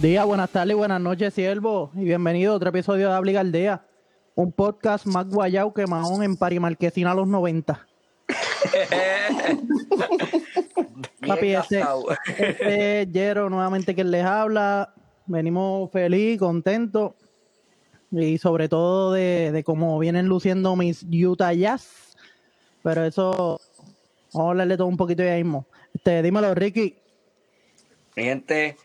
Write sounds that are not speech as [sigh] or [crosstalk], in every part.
Buenos días, buenas tardes, buenas noches, siervo, y bienvenido a otro episodio de Habla y Galdea, un podcast más guayao que Mahón en Parimarquesina a los 90. [laughs] Papi, este, este es Jero nuevamente quien les habla. Venimos feliz, contentos y sobre todo de, de cómo vienen luciendo mis Utah Jazz. Pero eso, vamos a hablarle todo un poquito ya mismo. Este, dímelo, Ricky. Mi gente,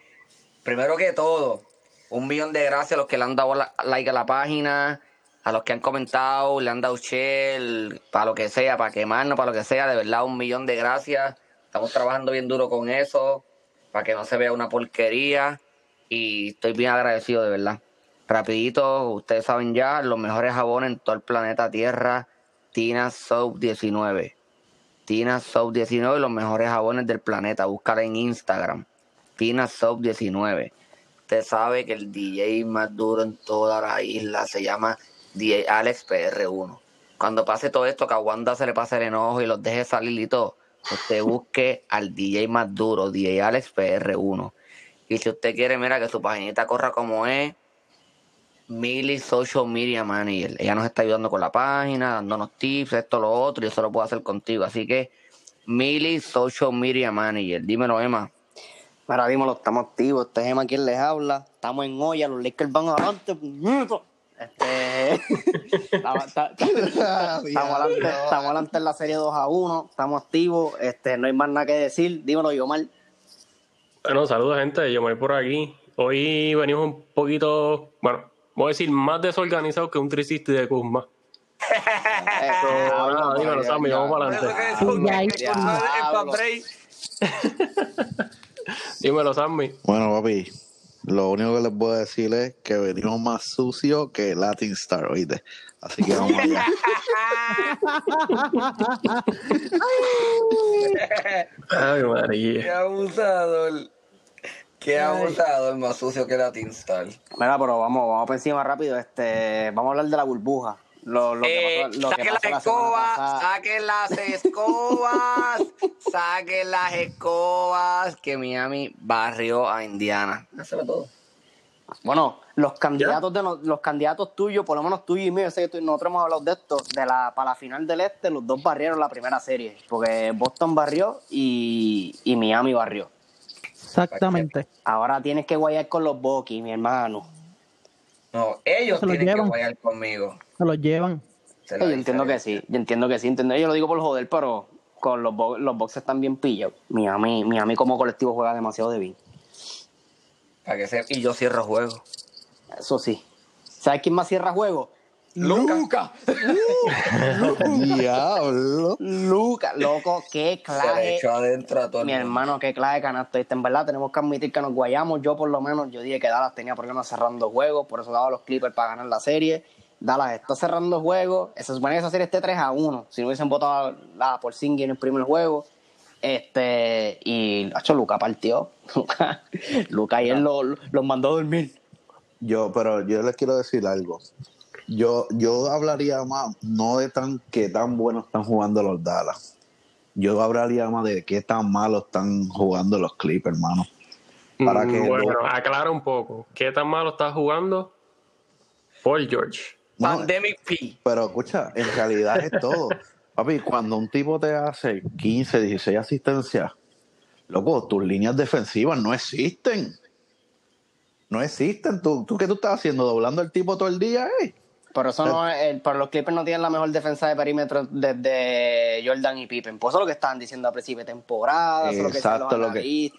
primero que todo, un millón de gracias a los que le han dado like a la página, a los que han comentado, le han dado share, para lo que sea, para quemarnos, para lo que sea, de verdad, un millón de gracias. Estamos trabajando bien duro con eso, para que no se vea una porquería, y estoy bien agradecido, de verdad. Rapidito, ustedes saben ya, los mejores jabones en todo el planeta Tierra, Tina Soap 19. Tina Soap 19, los mejores jabones del planeta. Búscala en Instagram. Tina Soap 19. Usted sabe que el DJ más duro en toda la isla se llama DJ Alex PR1. Cuando pase todo esto, que a Wanda se le pase el enojo y los deje salir y todo, usted busque al DJ más duro, DJ Alex PR1. Y si usted quiere, mira, que su paginita corra como es, Millie Social Media Manager. Ella nos está ayudando con la página, dándonos tips, esto, lo otro, y eso lo puedo hacer contigo. Así que, Millie Social Media Manager. Dímelo, Emma. Mira, dímelo, estamos activos. Este es Emma quien les habla. Estamos en olla, los Lakers van adelante. Este. [laughs] [laughs] estamos, adelante, estamos adelante en la serie 2 a 1. Estamos activos. Este, no hay más nada que decir. Dímelo, yo mal. Bueno, saludos gente, yo me voy por aquí. Hoy venimos un poquito, bueno, voy a decir más desorganizados que un 360 de Kuzma. [laughs] Nada, dímelo, Sammy, vamos para adelante. Ya, Diablo. Dímelo, Sammy. Bueno, papi, lo único que les puedo decir es que venimos más sucios que Latin Star, oíste. Así que vamos allá. Ay, Qué María. abusador. Qué abusador, más sucio que la Tinstar. Mira, pero vamos, vamos por encima rápido. Este, vamos a hablar de la burbuja. Lo, lo que Eh, pasó, lo que saquen las pasó la escobas, pasada. saquen las escobas, [laughs] saquen las escobas que Miami barrió a Indiana. Todo. Bueno, los candidatos de no- los candidatos tuyos, por lo menos tuyo y mío, yo sé que tú- nosotros hemos hablado de esto, de la para la final del este, los dos barrieron la primera serie, porque Boston barrió y, y Miami barrió. Exactamente. Ahora tienes que guayar con los Bucks, mi hermano. No, ellos Se tienen llevan. que guayar conmigo. Se los llevan. Yo entiendo que sí, yo entiendo que sí, entiendo, yo lo digo por joder, pero con los los Bucks están bien pillados. Miami, Miami como colectivo juega demasiado de bien. Para que se... Y yo cierro juego. Eso sí. ¿Sabes quién más cierra juego? Luca. [laughs] Diablo. Lucas, loco, qué Se le clave. echó adentro a todo el Mi hermano, qué clave canasto. En verdad, tenemos que admitir que nos guayamos. Yo, por lo menos, yo dije que Dallas tenía problemas cerrando juegos, por eso daba los Clippers para ganar la serie. Dallas está cerrando juegos. Se supone que esa serie esté 3 a 1. Si no hubiesen votado la por Singy en el primer juego. Este, y, hecho, Luca partió. [laughs] Luca, Luca lo- lo- los mandó a dormir. Yo, pero yo les quiero decir algo. Yo, yo hablaría más, no de tan qué tan buenos están jugando los Dallas. Yo hablaría más de qué tan malos están jugando los Clippers, hermano. Para Mm, que bueno, lo- aclara un poco. ¿Qué tan malo está jugando Paul George? Bueno, Pandemic P. Pero escucha, en realidad es todo. Papi, cuando un tipo te hace 15, 16 asistencias, loco, tus líneas defensivas no existen. No existen. ¿Tú, tú qué tú estás haciendo? ¿Doblando el tipo todo el día? Eh? Pero eso no es, el- pero los Clippers no tienen la mejor defensa de perímetro desde Jordan y Pippen. Por eso es lo que estaban diciendo a principio de temporada, eso es lo que los Exacto, lo que-.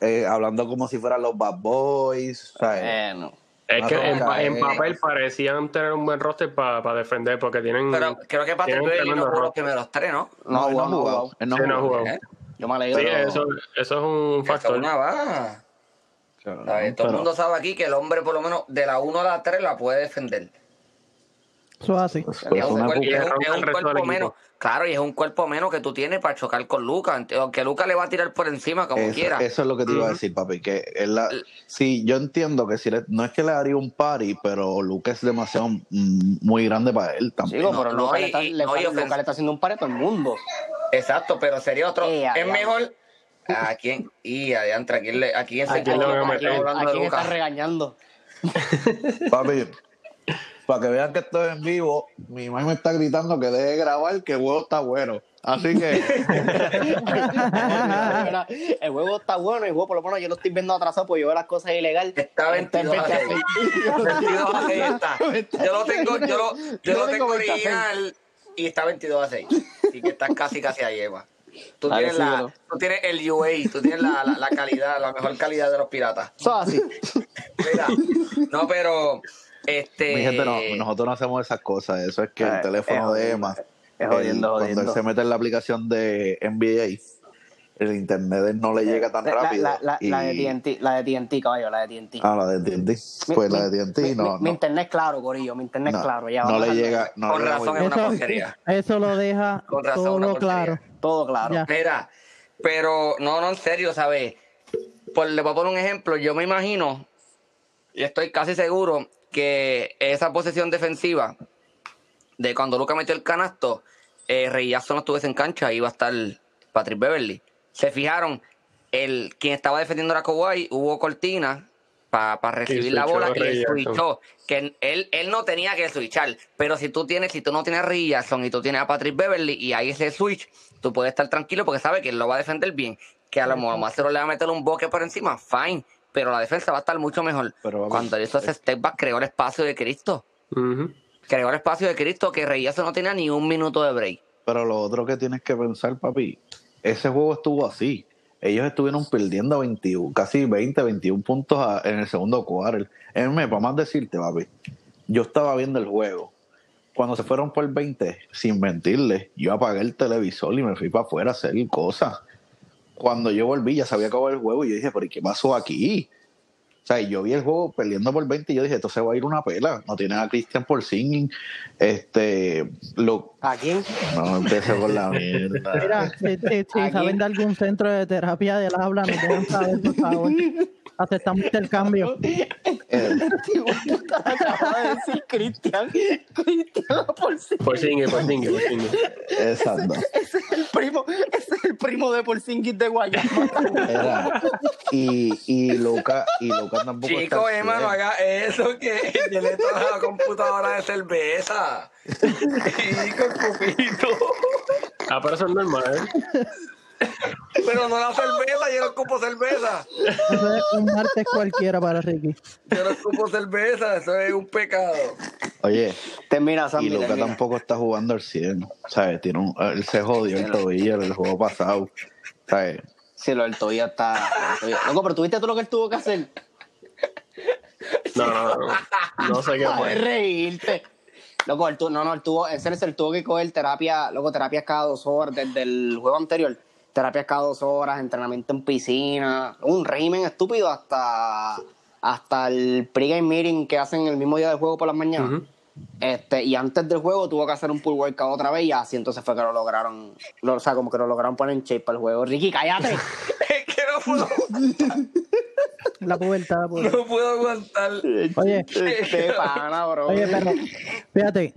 Eh, hablando como si fueran los bad boys. ¿sabes? Eh, no. Es que en, pa- en caer. papel parecían tener un buen roster para defender porque tienen. Pero creo que Patrick Beverly no jugó los primeros tres, ¿no? No, no jugó. No Sí, no jugó. ¿Eh? Yo me alegro. Sí, pero- eso, eso es un factor. una baja. Todo el pero- mundo sabe aquí que el hombre, por lo menos, de la 1 a la 3 la puede defender. Eso es así. pues, Y pues, es un, cuerpo, es un- es un menos. Claro, y es un cuerpo menos que tú tienes para chocar con Luca. Aunque Luca le va a tirar por encima como Eso, quiera. eso es lo que te iba a decir, papi. Que él la, sí, yo entiendo que si le- no es que le haría un party, pero Luca es demasiado mm, muy grande para él también. Chico, No, pero no, Luka y- le, está, y- le, no, está haciendo un par a todo el mundo. Exacto, pero sería otro. Eh, es mejor ¿A quién? Y adiantre, ¿a quién le, a quién se ¿A quién está regañando? Papi, para que vean que estoy en vivo, mi mamá me está gritando que deje de grabar, que el juego está bueno. Así que, [laughs] el juego está bueno, el juego por lo menos yo lo estoy viendo atrasado porque yo veo las cosas ilegales. Está 22 a 6. 22 a 6 está. Yo lo tengo, yo lo, yo Yo lo tengo tengo 20 a 6. original y está 22 a 6. Así que estás casi, casi ahí, Eva. Tú tienes, la, tú tienes el UA, tú tienes la, la, la calidad, la mejor calidad de los piratas. Eso es así. Mira, no, pero este. mi gente, no, nosotros no hacemos esas cosas. Eso es que Eh, el teléfono es de Emma, Es jodiendo, el- cuando él se mete en la aplicación de NBA, el internet no le llega tan La- rápido. La, la, la de y- TNT, la de TNT, caballo, la de TNT. Ah, la de TNT. Mi- Pues mi- la de TNT mi, no, mi- mi no, internet es claro, Corillo, mi internet es no, claro. Ya, no le llega. No Con le razón es una Eso- porquería. [laughs] Eso lo deja Con razón, todo claro. Todo claro. Ya. Mira, pero no, no, en serio, ¿sabes? Por, le voy a poner un ejemplo. Yo me imagino, y estoy casi seguro, que esa posición defensiva de cuando Luca metió el canasto, eh, Reyazo no estuviese en cancha, iba a estar Patrick Beverly. Se fijaron, el quien estaba defendiendo a Kawhi, hubo cortina para recibir la bola y Jackson. switchó. Que él, él no tenía que switchar, pero si tú tienes, si tú no tienes a Ray Jackson y tú tienes a Patrick Beverly y hay ese switch, tú puedes estar tranquilo porque sabes que él lo va a defender bien. Que a lo mejor más se le va a meter un boque por encima, fine. Pero la defensa va a estar mucho mejor. Pero vamos, Cuando hizo ese step back, creó el espacio de Cristo. Ujú. Creó el espacio de Cristo que Rey Jackson no tenía ni un minuto de break. Pero lo otro que tienes que pensar, papi, ese juego estuvo así. Ellos estuvieron perdiendo 21, casi 20, 21 puntos a- en el segundo quarter. M, para más decirte, papi, yo estaba viendo el juego. Cuando se fueron por 20, sin mentirle, yo apagué el televisor y me fui para afuera a hacer cosas. Cuando yo volví, ya se había acabado el juego y yo dije, pero ¿y qué pasó aquí? O sea, yo vi el juego perdiendo por 20 y yo dije, esto se va a ir una pela. No tienen a Christian por singing. Este, lo, ¿A quién? no empecé con la mierda. Mira, si, si- si Aquí. saben de algún centro de terapia del habla, nos dejan saber, por favor. [laughs] Aceptamos intercambio. [laughs] Eh, Acaba de decir Cristian. Cristian por sí. Por singue, por singue, por singue. exacto. Ese es el primo, ese es el primo de Porzingis de Guayama. Era. Y, y Luca, y Luca tampoco Chico, está hermano, 100. haga eso que tiene toda la computadora de cerveza. [laughs] Chico, cupito. Ah, pero eso es normal. ¿eh? [laughs] Pero no la cerveza, yo no ocupo cerveza. Eso es un martes cualquiera para Ricky. Yo no ocupo cerveza, eso es un pecado. Oye, Termina, Sammy, y Luca tampoco está jugando al 100. ¿Sabes? Tiene un, él se jodió el tobillo el juego pasado. ¿Sabes? Sí, lo del tobillo está. Loco, pero tuviste tú lo que él tuvo que hacer. No, no, no. No sé qué fue. reírte. Loco, él tuvo, no, no, él tuvo, en serio, él tuvo que coger terapia, loco, terapias cada dos horas desde el juego anterior. Terapias cada dos horas, entrenamiento en piscina, un régimen estúpido hasta, hasta el pregame meeting que hacen el mismo día del juego por las mañanas. Este, y antes del juego tuvo que hacer un pull workout otra vez y así entonces fue que lo lograron, lo- o sea, como que lo lograron poner en shape para el juego. Ricky, cállate. [laughs] Es que no puedo, La pubertad, la pubertad. no puedo aguantar. Oye, Este pana, bro. oye, pero fíjate,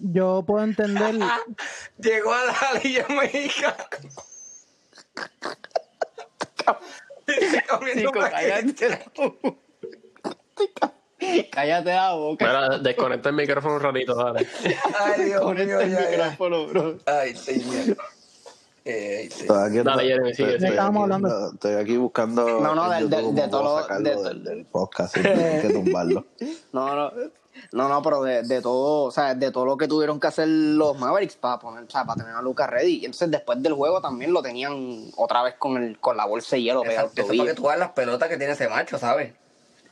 yo puedo entender. [laughs] Llegó a la Liga Mexicana. Chico, cállate la boca. Cállate la boca. Mira, desconecta el micrófono un ratito, dale. Ay, Dios mío, este ya, ya. micrófono, bro. Ay, señor. Eh, sí. Estoy aquí, Dale, Jeremy, sigue. estoy, Estábamos aquí, hablando. estoy aquí buscando. No, no, del- de todo lo- sacarlo de- del, del podcast. hay que [laughs] tumbarlo. No, no, no, no, pero de, de todo, o sea, de todo lo que tuvieron que hacer los Mavericks para poner, o sea, para tener a Lucas ready. Y entonces después del juego también lo tenían otra vez con el, con la bolsa de hielo pegado eso es para que tú las pelotas que tiene ese macho, ¿sabes?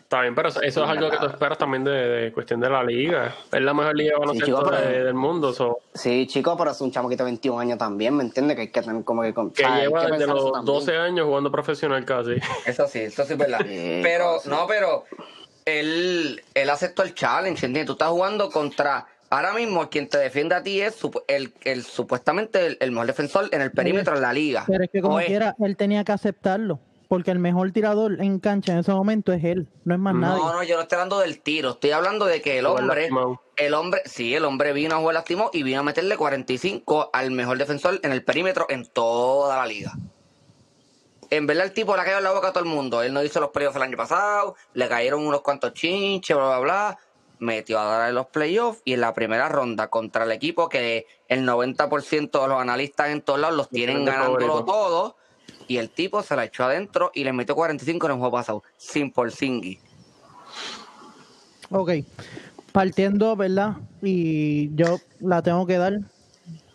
Está bien, pero eso eso es algo que tú esperas también de, de cuestión de la liga. Es la mejor liga baloncesto chico, pero- de- del mundo. so, Sí, chico, pero es un chamaquito de 21 años también, ¿me entiendes? Que hay que tener como que... con- que o sea, hay lleva que desde los también. 12 años jugando profesional casi. Eso sí, eso sí es verdad. Sí, pero, sí. no, pero él, él aceptó el challenge, ¿entiendes? Tú estás jugando contra. Ahora mismo, quien te defiende a ti es el, el supuestamente el, el mejor defensor en el perímetro de la liga. Pero es que como Oye, quiera, él tenía que aceptarlo. Porque el mejor tirador en cancha en ese momento es él, no es más nadie. No, no, yo no estoy hablando del tiro, estoy hablando de que el hombre, el hombre, sí, el hombre vino a jugar lastimado y vino a meterle 45 al mejor defensor en el perímetro en toda la liga. En verdad el tipo le ha caído en la boca a todo el mundo. Él no hizo los playoffs el año pasado, le cayeron unos cuantos chinches, bla, bla, bla. Metió a dar en los playoffs y en la primera ronda contra el equipo que el 90% de los analistas en todos lados los tienen ganándolo favorito. todo. Y el tipo se la echó adentro y le metió 45 en el juego pasado, sin Porzingis. Ok, partiendo, ¿verdad? Y yo la tengo que dar.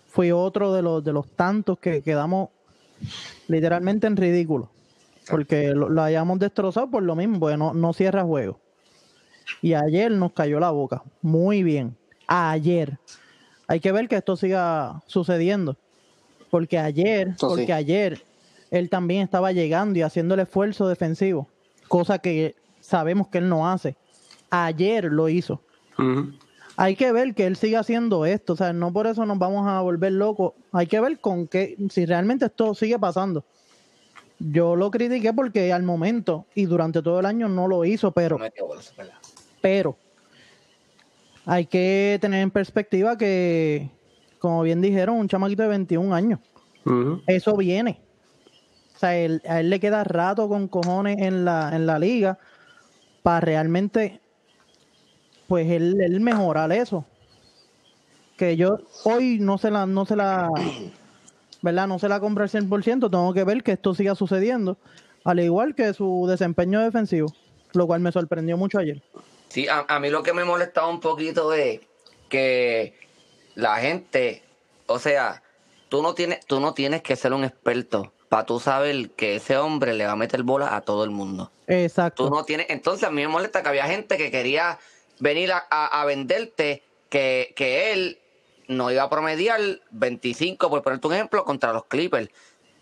Fui otro de los de los tantos que quedamos literalmente en ridículo. Porque lo, lo hayamos destrozado por lo mismo, porque no, no cierra juego. Y ayer nos cayó la boca. Muy bien. Ayer. Hay que ver que esto siga sucediendo. Porque ayer, sí. porque ayer él también estaba llegando y haciendo el esfuerzo defensivo. Cosa que sabemos que él no hace. Ayer lo hizo. Hay que ver que él siga haciendo esto, o sea, no por eso nos vamos a volver locos. Hay que ver con qué, si realmente esto sigue pasando. Yo lo critiqué porque al momento y durante todo el año no lo hizo, pero, pero hay que tener en perspectiva que, como bien dijeron, un chamaquito de 21 años, eso viene. O sea, él- a él le queda rato con cojones en la, en la liga para realmente, pues, él, él mejorar eso. Que yo hoy no se la, no se la, ¿verdad? No se la compro al 100%, tengo que ver que esto siga sucediendo, al igual que su desempeño defensivo, lo cual me sorprendió mucho ayer. Sí, a, a mí lo que me molestaba un poquito es que la gente, o sea, tú no tienes, tú no tienes que ser un experto para tú saber que ese hombre le va a meter bola a todo el mundo. Exacto. Tú no tienes, entonces a mí me molesta que había gente que quería venir a, a- a venderte que, que él no iba a promediar 25, por ponerte un ejemplo, contra los Clippers.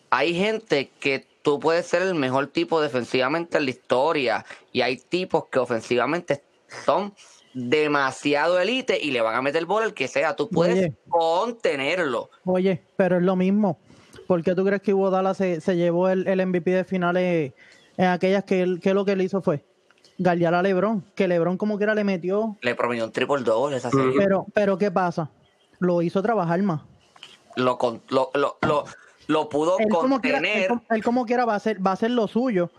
Hay gente que tú puedes ser el mejor tipo defensivamente en la historia y hay tipos que ofensivamente son demasiado elite y le van a meter bola el que sea. Tú puedes Oye. contenerlo. Oye, pero es lo mismo. ¿Por qué tú crees que Iguodala se, se llevó el, el MVP de finales en aquellas que, él- que lo que él hizo fue galdear a LeBron? Que LeBron como quiera le metió. Le promedió un triple doble esa serie. Pero, pero ¿qué pasa? Lo hizo trabajar más. Lo, con- lo, lo, lo, lo pudo Él como, quiera, él, contener. como- él como quiera va a hacer, va a hacer lo suyo.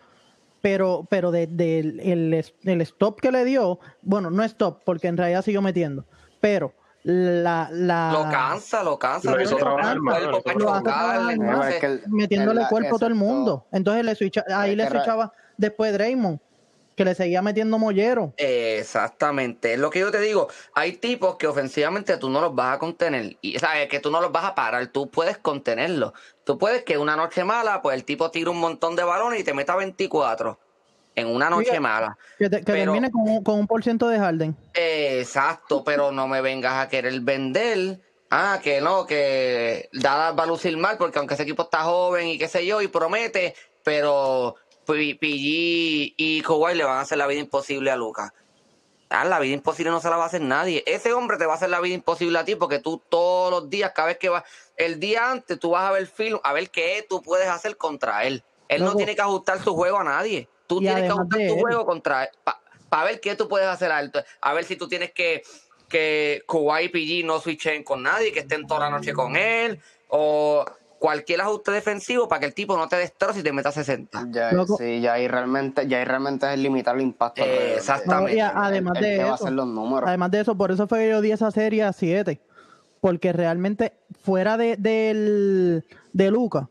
Pero, pero de, de el, el- el stop que le dio, bueno, no stop, porque en realidad siguió metiendo. Pero la, la Lo cansa, lo cansa. Lo hizo trabajar metiéndole el- cuerpo a todo el mundo. Entonces le switcha, ahí le switchaba después Draymond, que le seguía metiendo mollero. Exactamente, es lo que yo te digo. Hay tipos que ofensivamente tú no los vas a contener. Y sabes que tú no los vas a parar, tú puedes contenerlos. Tú puedes que una noche mala, pues el tipo tire un montón de balones y te meta 24 en una noche mala. Que, te- que Pero- termine con, un- con un por ciento de Harden. Exacto, pero no me vengas a querer vender. Ah, que no, que Dallas va a lucir mal porque aunque ese equipo está joven y qué sé yo y promete, pero PG y Kawhi le van a hacer la vida imposible a Lucas. Ah, la vida imposible no se la va a hacer nadie. Ese hombre te va a hacer la vida imposible a ti porque tú todos los días, cada vez que vas, el día antes tú vas a ver film, a ver qué tú puedes hacer contra él. Él no tiene que ajustar su juego a nadie. Tú tienes que ajustar tu juego contra él. Para ver qué tú puedes hacer a él. A ver si tú tienes que que Kawhi y PG no switchen con nadie, que estén toda la noche con él, o cualquier ajuste defensivo para que el tipo no te destroce y te meta 60. Ya, Loco. sí, ya ahí realmente, ya ahí realmente es limitar el impacto. de- Exactamente. No, y a- además el de que va a eso, hacer los números. además de eso, por eso fue que yo di esa serie a 7. Porque realmente, fuera de, del, de Luca,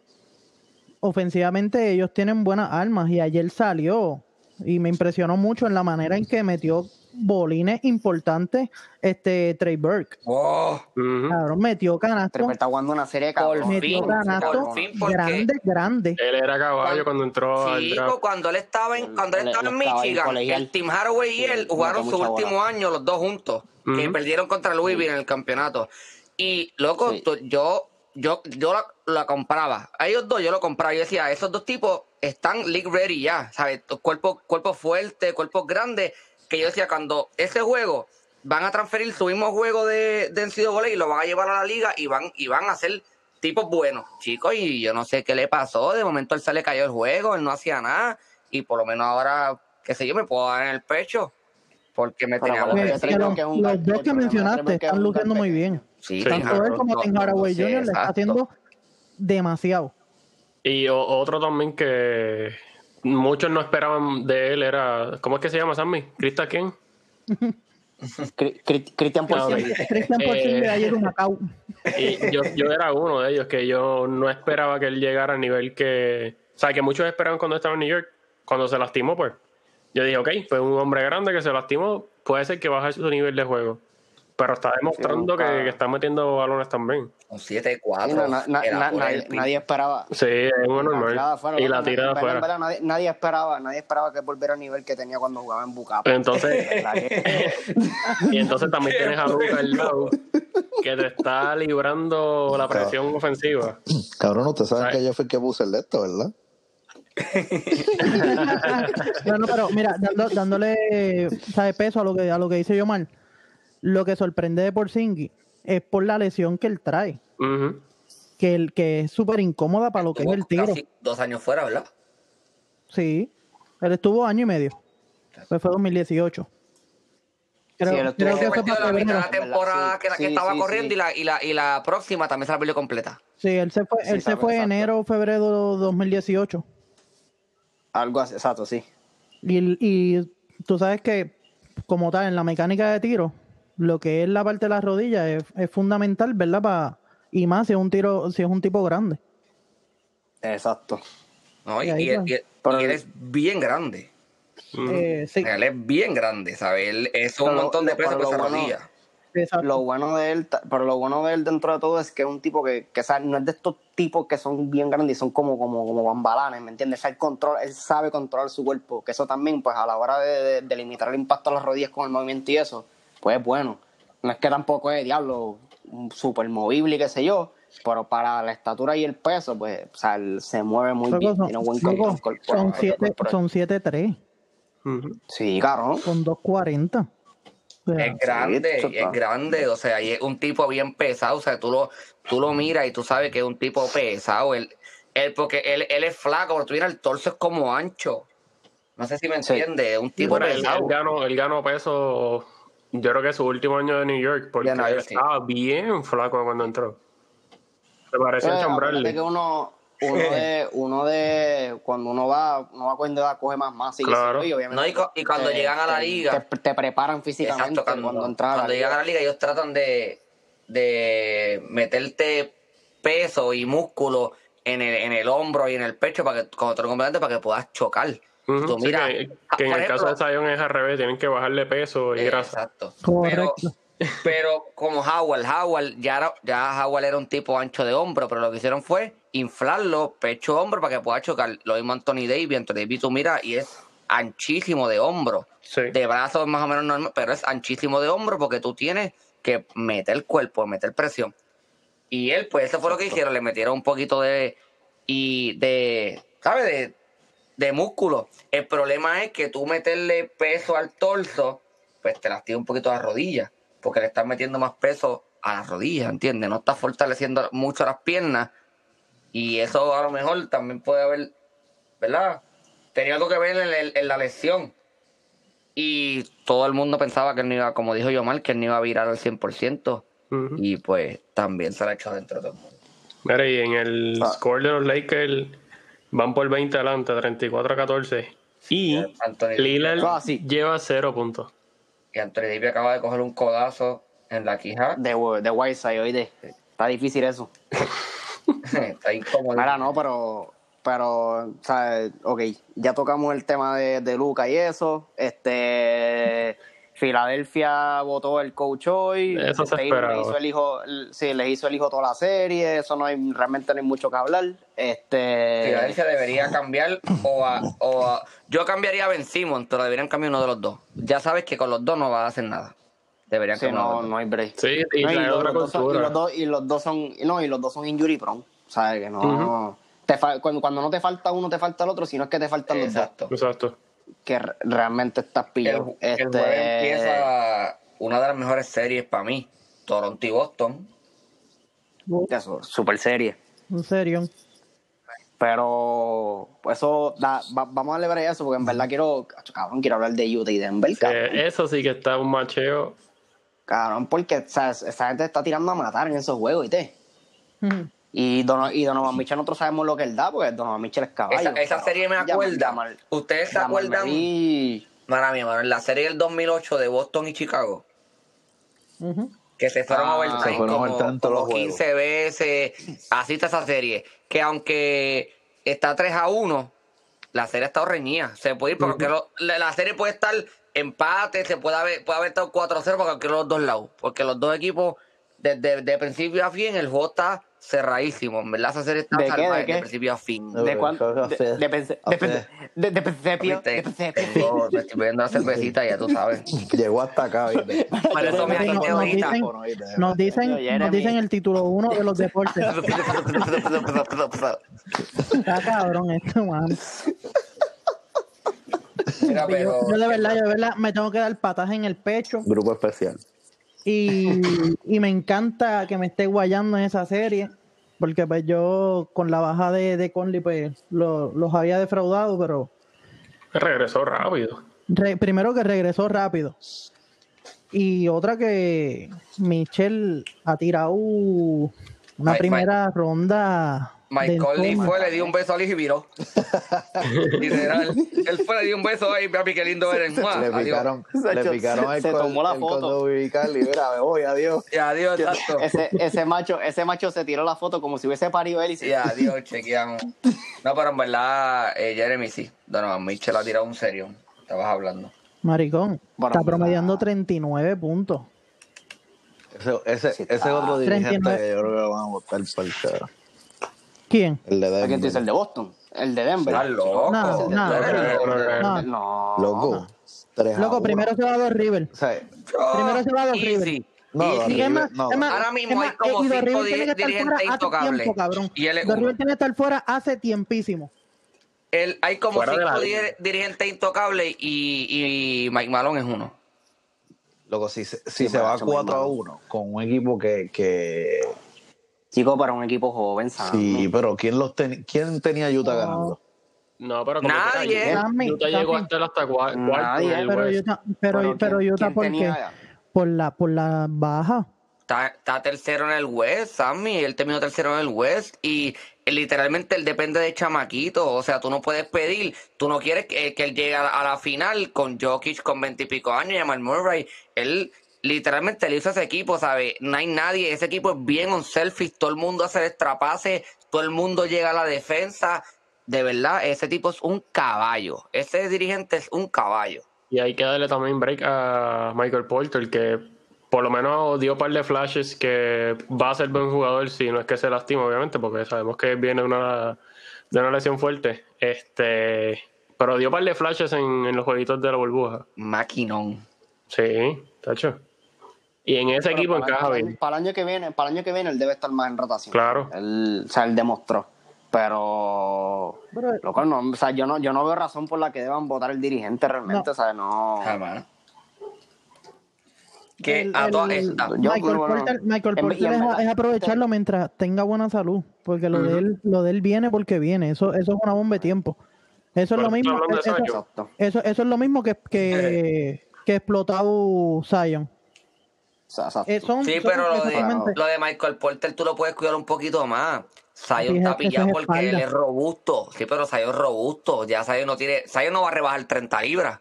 ofensivamente ellos tienen buenas armas. Y ayer salió. Y me impresionó mucho en la manera en que metió bolines importantes este Trey Burke. Wow. Ujú. Cabrón, metió canasto. Tripper está jugando una serie Por cabrón. Metió fin, canasto por fin, porque- grande, grande. Él era caballo cuando entró al Sí, draft. pues, cuando él estaba en, cuando él estaba en Michigan, el Tim Haraway y él jugaron su último año los dos juntos, que perdieron contra Louisville en el campeonato. Y loco, Sí. yo yo yo la, la compraba. A ellos dos yo lo compraba. Yo decía, esos dos tipos están league ready ya, ¿sabes? Cuerpo cuerpo fuerte, cuerpos grandes, que yo decía cuando ese juego van a transferir su mismo juego de, de NCAA y lo van a llevar a la liga y van y van a ser tipos buenos, chicos, y yo no sé qué le pasó, de momento él se le cayó el juego, él no hacía nada, y por lo menos ahora, qué sé yo, me puedo dar en el pecho, porque me tenía... Que- los, un dos que mencionaste están luciendo muy bien. Sí, Tanto claro, él como Tim sí, Jr. le está haciendo demasiado. Y otro también que muchos no esperaban de él era. ¿Cómo es que se llama, Sammy? ¿Crista quién? Cri- Cri- Cristian. Porzingis. Christian Porzingis de ayer un [laughs] Macao. Y yo, yo era uno de ellos que yo no esperaba que él llegara al nivel que. O sea, que muchos esperaban cuando estaba en New York, cuando se lastimó, pues. Yo dije, ok, fue un hombre grande que se lastimó, puede ser que baje su nivel de juego. Pero está demostrando que, que está metiendo balones también. Un 7-4. Sí, no, na- na- era na- por nadie, el esperaba. Sí, es uno La normal. y la tirada en verdad, nadie, nadie esperaba, nadie esperaba que volviera al nivel que tenía cuando jugaba en Bucapa. Entonces, [laughs] ¿Verdad que- [laughs] y entonces también tienes a Luca al lado, que te está librando la presión ofensiva. Cabrón, ustedes saben que yo fui el que puse el de esto, ¿verdad? [laughs] No, no, pero mira, dando- dándole ¿sabe, peso a lo que a lo que dice Yomar, lo que sorprende de Porzingis es por la lesión que él trae, que, el, que es súper incómoda para lo que es el tiro. casi dos años fuera, ¿verdad? Sí, él estuvo año y medio. Pues fue 2018. Creo, Sí, que fue para la mitad de febrero. la temporada Sí, que, la que sí, estaba sí, corriendo sí. Y, la, y, la, y la próxima también se la perdió completa. Sí, él se fue, Sí, él se fue exacto. enero, febrero 2018. Algo así, exacto, sí. Y, y tú sabes que, como tal, en la mecánica de tiro, lo que es la parte de las rodillas es, es fundamental, ¿verdad? Pa- y más si es un tiro, si es un tipo grande. Exacto. ¿no? Y, y él, va. y él- Pero y él el- es bien grande. Ujú. Eh, sí, Él es bien grande, ¿sabes? Él es un Pero montón de peso que lo se bueno- rodilla. exacto. Lo bueno de él, pero lo bueno de él dentro de todo es que es un tipo que, que sabe- no es de estos tipos que son bien grandes y son como, como, como bambalanes, ¿me entiendes? Él, control, él sabe controlar su cuerpo, que eso también, pues a la hora de, de- de limitar el impacto a las rodillas con el movimiento y eso, pues es bueno. No es que tampoco es diablo súper movible y qué sé yo, pero para la estatura y el peso, pues, o sea, él se mueve muy bien, son, tiene un buen control corporal. son siete, corporal. son 7-3, Ujú. Sí, cabrón. con 2.40. O sea, Es grande, es grande, o sea, y es un tipo bien pesado, o sea, tú lo, tú lo miras y tú sabes que es un tipo pesado, él, él porque él, él es flaco, pero tú miras el torso es como ancho, no sé si me Sí. entiendes, es un tipo Bueno, él, pesado. él ganó, él ganó peso, yo creo que su último año de New York, porque sí. estaba bien flaco cuando entró. Se parecía a Sean acuérdate Bradley. que uno, uno de, uno de, cuando uno va, uno va edad, coge más masa y, Claro. y obviamente No, y cu- y cuando te- llegan a la liga- te, te preparan físicamente Exacto, cuando, cuando, a la cuando llegan a la liga ellos tratan de, de meterte peso y músculo en el, en el hombro y en el pecho para que, como te lo complemento, para que puedas chocar. Tú sí, mira, que, ah, que en el caso de Zion es al revés, tienen que bajarle peso y Eh, grasa. Exacto. Pero, Correcto. [laughs] pero como Howard, Howard, ya, era- ya Howard era un tipo ancho de hombro, pero lo que hicieron fue inflarlo pecho-hombro para que pueda chocar. Lo mismo Anthony Davis, Anthony Davis tú mira y es anchísimo de hombro. Sí. De brazos más o menos normal, pero es anchísimo de hombro porque tú tienes que meter el cuerpo, meter presión. Y él, pues eso fue lo que hicieron, le metieron un poquito de, y de, ¿sabes? De, de músculo. El problema es que tú meterle peso al torso, pues te lastima un poquito la rodilla, porque le estás metiendo más peso a las rodillas, ¿entiendes? No estás fortaleciendo mucho las piernas y eso a lo mejor también puede haber, ¿verdad? Tenía algo que ver en, el- en la lesión. Y todo el mundo pensaba que él no iba, como dijo Yomar, que él no iba a virar al 100%. Ujú. Y pues también se la ha echado dentro de todo el mundo. Mira, y en el Ah. score de los Lakers van por 20 adelante, 34 a 14. Y Lillard sí. lleva 0 puntos. Y Anthony Davis acaba de coger un codazo en la quija. De, de Whiteside, oíste. Está difícil eso. [laughs] Está incómodo. Mira, no, pero, pero, o sea, ok, ya tocamos el tema de, de Luca y eso. Este, Filadelfia votó el coach hoy. Eso se le hizo el hijo, sí, les hizo el hijo toda la serie. Eso no hay, realmente no hay mucho que hablar. Este, Filadelfia debería cambiar o a, o a- Yo cambiaría a Ben Simmons, pero deberían cambiar uno de los dos. Ya sabes que con los dos no va a hacer nada. Deberían sí, cambiar no, los no hay break. Sí, y No, y los, otra los dos son, y los dos y los dos son no y los dos son injury prone sabes que no te cuando, cuando no te falta uno te falta el otro sino es que te faltan los Exacto. dos Exacto. Que re- realmente estás pillado el este jueves empieza una de las mejores series para mí. Toronto y Boston. eso super serie En serio. pero pues, eso da- va- vamos a a eso porque en verdad quiero cabrón quiero hablar de Utah y Denver Eh, eso sí que está un macheo. cabrón porque o sea, esa gente está tirando a matar en esos juegos ¿viste? Ujú. Y, Dono- y Donovan Mitchell nosotros sabemos lo que él da, porque Donovan Mitchell es caballo. Esa, serie me acuerda. ¿Ustedes se acuerdan? Murray- Mara mía, mano, en la serie del 2008 de Boston y Chicago, que se fueron Ah, a overtime se fueron a como, todos como los 15 veces. Así está esa serie. Que aunque está 3 a 1, la serie ha estado reñida. Se puede ir porque lo- la, la serie puede estar empate, se puede haber, puede haber estado 4-0 para cualquiera de los dos lados. Porque los dos equipos, desde de principio a fin, el juego está cerradísimo. En verdad, esa serie está ¿De salvaje ¿De qué? de principio a fin. ¿De cuánto? De, de, pense- de, tengo- me estoy bebiendo la cervecita, ya tú sabes. [laughs] Llegó hasta acá, ¿viste? Por eso me ahorita. dicen- ¿viste? Nos dicen, Jeremy. nos dicen el título uno de los deportes. [laughs] Está cabrón esto, man. Mira, Yo, pero. yo de verdad, yo de verdad me tengo que dar pataje en el pecho Grupo especial. Y, y me encanta que me esté guayando en esa serie porque pues yo con la baja de, de Conley pues lo- los había defraudado, pero Regresó rápido. re- primero que regresó rápido y otra que Michelle ha tirado una Mike- primera ronda Mike Conley fue, le dio un beso a Liz y viró. [laughs] Literal. Él fue, le dio un beso ahí, papi, qué lindo eres. ¡Mua! Le Adiós. picaron, le picaron el se tomó la el foto. umbilical y mira, me voy, adiós. Y adiós, exacto. Ese, ese macho, ese macho se tiró la foto como si hubiese parido él y se Y adiós, chequeamos. No, pero en verdad, eh, Jeremy sí. Donovan Mitchell ha tirado un serio. Estabas hablando. Maricón, Bueno, está promediando la- 39 puntos. Ese, ese, ese está. otro dirigente 39. que yo creo que lo van a votar por el cara. ¿Quién? El de ¿A quién? Denver. ¿El de Boston? ¿El de Denver? Estás loco. No, no, Denver. no. No. Loco. Loco, primero se va a dos River. Sea, Primero se va a dos. River. No, Y River, no, más, Ahora mismo es hay como y cinco River tiene que estar dirigentes fuera hace intocables. tiempo, cabrón. Y él es tiene que estar fuera hace tiempísimo. El- hay como Fuera cinco dir- dirigentes intocables y, y Mike Malone es uno. loco, si, se- si Sí, se va eso muy 4 a malo. 1 con un equipo que, que Chico, para un equipo joven, Sam. sí, pero ¿quién los ten- quién tenía Utah No. ganando? No, pero como Nadie. Utah llegó hasta el hasta cua- cuarto Nadie, el Pero. Utah, pero, pero ¿quién- Utah quién ¿por qué? Por la, por la baja. Está, está tercero en el West, Sammy. Él terminó tercero en el West. Y literalmente él depende de chamaquito. O sea, tú no puedes pedir. Tú no quieres que, que él llegue a, a la final con Jokic con veintipico años y Jamal Murray. Él literalmente le hizo ese equipo, ¿sabes? No hay nadie. Ese equipo es bien on selfish. Todo el mundo hace el extrapase. Todo el mundo llega a la defensa. De verdad, ese tipo es un caballo. Ese dirigente es un caballo. Y hay que darle también break a Michael Porter, que por lo menos dio un par de flashes que va a ser buen jugador si no es que se lastima, obviamente, porque sabemos que viene de una, de una lesión fuerte. Este, pero dio un par de flashes en, en los jueguitos de la burbuja. Maquinón. Sí, tacho. Y en ese Pero equipo para, encaja bien. para el año que viene, para el año que viene él debe estar más en rotación. Claro. Él, o sea, él demostró. Pero, Pero- loco, no, o sea, yo no, yo no veo razón por la que deban votar el dirigente realmente, No. o sea, no. Jamás. Que El- a todas estas. Michael bueno, Porter, Michael Porter es, aprovecharlo mientras tenga buena salud, porque lo de él, lo de él viene porque viene. Eso, eso es una bomba de tiempo. Eso es lo mismo. Eso, eso, eso es lo mismo que que, que explotado Zion. O sea, exacto. Eh, son- Sí, son pero lo de, lo de Michael Porter tú lo puedes cuidar un poquito más. Zion Sí, está pillado porque él es robusto. Sí, pero Zion es robusto. Ya Zion no tiene. Zion no va a rebajar 30 libras.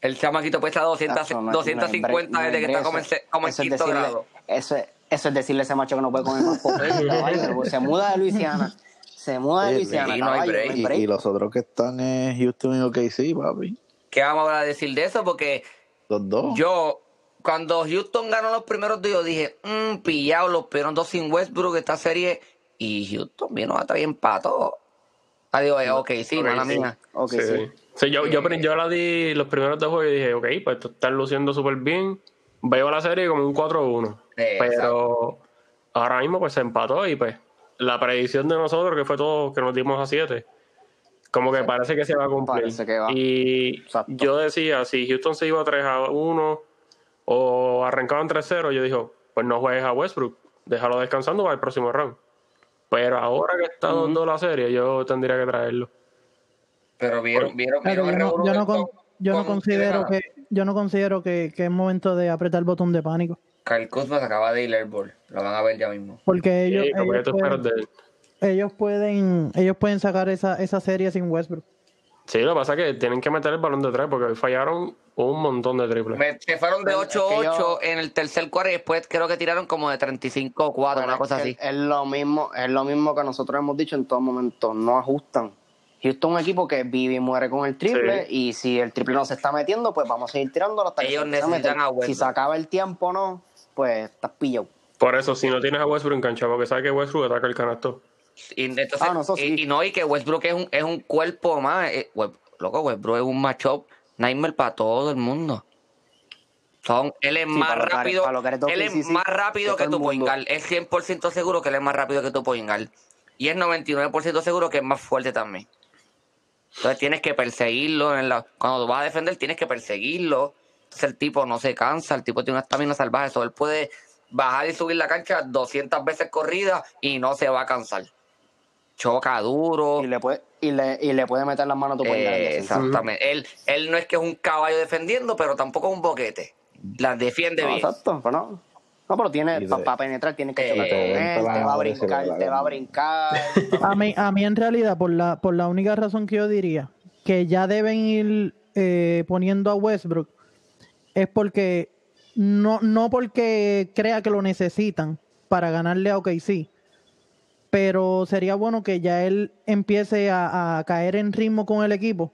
El chamaquito pesa 200, Tacho, no hay- 250 no hay break, no hay desde que está como en, como en Eso es quinto decirle- grado. Eso es, eso es decirle a ese macho que no puede comer más caballo. [laughs] Se muda de Luisiana. Se muda de Luisiana, y no hay caballo, break. no hay Y, break. y los otros que están es Houston y OKC, papi. ¿Qué vamos a decir de eso? Porque Los dos. yo, cuando Houston ganó los primeros dos, yo dije, mmm, pillado, los primeros dos sin Westbrook esta serie. Y Houston vino hasta bien pato. Adiós, eh, ok, sí, Ok, mala sí. mía. Ok, Sí. sí. Sí, yo, yo, yo la di los primeros dos juegos y dije, ok, pues esto están luciendo súper bien. Veo la serie como un 4-1. Eh, pero ahora mismo pues se empató y pues la predicción de nosotros, que fue todo que nos dimos a 7, como que parece que se va a cumplir. Parece que va. Y Exacto. yo decía, si Houston se iba 3 a 1 o arrancaban 3-0, yo dije, pues no juegues a Westbrook, déjalo descansando para el próximo round. Pero ahora que está dando la serie, yo tendría que traerlo. Pero vieron, vieron, Pero vieron yo el no, yo no, con- yo no con considero que yo no considero que, que es momento de apretar el botón de pánico. Kyle Kuzma se acaba de ir airball. Lo van a ver ya mismo. Porque ellos, Sí, ellos, pueden, ellos pueden ellos pueden sacar esa, esa serie sin Westbrook. Sí, lo que pasa es que tienen que meter el balón de tres porque hoy fallaron un montón de triples. Me- se fueron de Es que 8-8 yo- en el tercer cuarto y después creo que tiraron como de 35-4, Bueno, una cosa es, así. es lo mismo, es lo mismo que nosotros hemos dicho en todo momento, no ajustan. Houston es un equipo que vive y muere con el triple y si el triple no se está metiendo, pues vamos a seguir tirándolo hasta que Ellos se empiece a necesitan a. Si se acaba el tiempo o no, pues estás pillado. Por eso, si no tienes a Westbrook en cancha, porque sabes que Westbrook ataca el canasto. Y, entonces, Ah, no, sí. y, y no, y que Westbrook es un, es un cuerpo más. eh, loco, Westbrook es un matchup nightmare para todo el mundo. Son, él es Sí, más que- rápido. que él es sí, más rápido que tu guard. Es 100% seguro que él es más rápido que tu point guard. Y es 99% seguro que es más fuerte también. Entonces tienes que perseguirlo. En la, cuando vas a defender, tienes que perseguirlo. Entonces el tipo no se cansa. El tipo tiene una estamina salvaje. Eso él puede bajar y subir la cancha 200 veces corrida y no se va a cansar. Choca duro. Y le puede, y le, y le puede meter las manos a tu Eh, exactamente. Él, él no es que es un caballo defendiendo, pero tampoco es un boquete. Las defiende No, bien. exacto, pero no. No, pero tiene, para penetrar tienes que Eh, chocar te él, entra te va a brincar, te va a brincar. A mí, a mí en realidad, por la, por la única razón que yo diría que ya deben ir eh, poniendo a Westbrook es porque no, no porque crea que lo necesitan para ganarle a OKC, pero sería bueno que ya él empiece a, a caer en ritmo con el equipo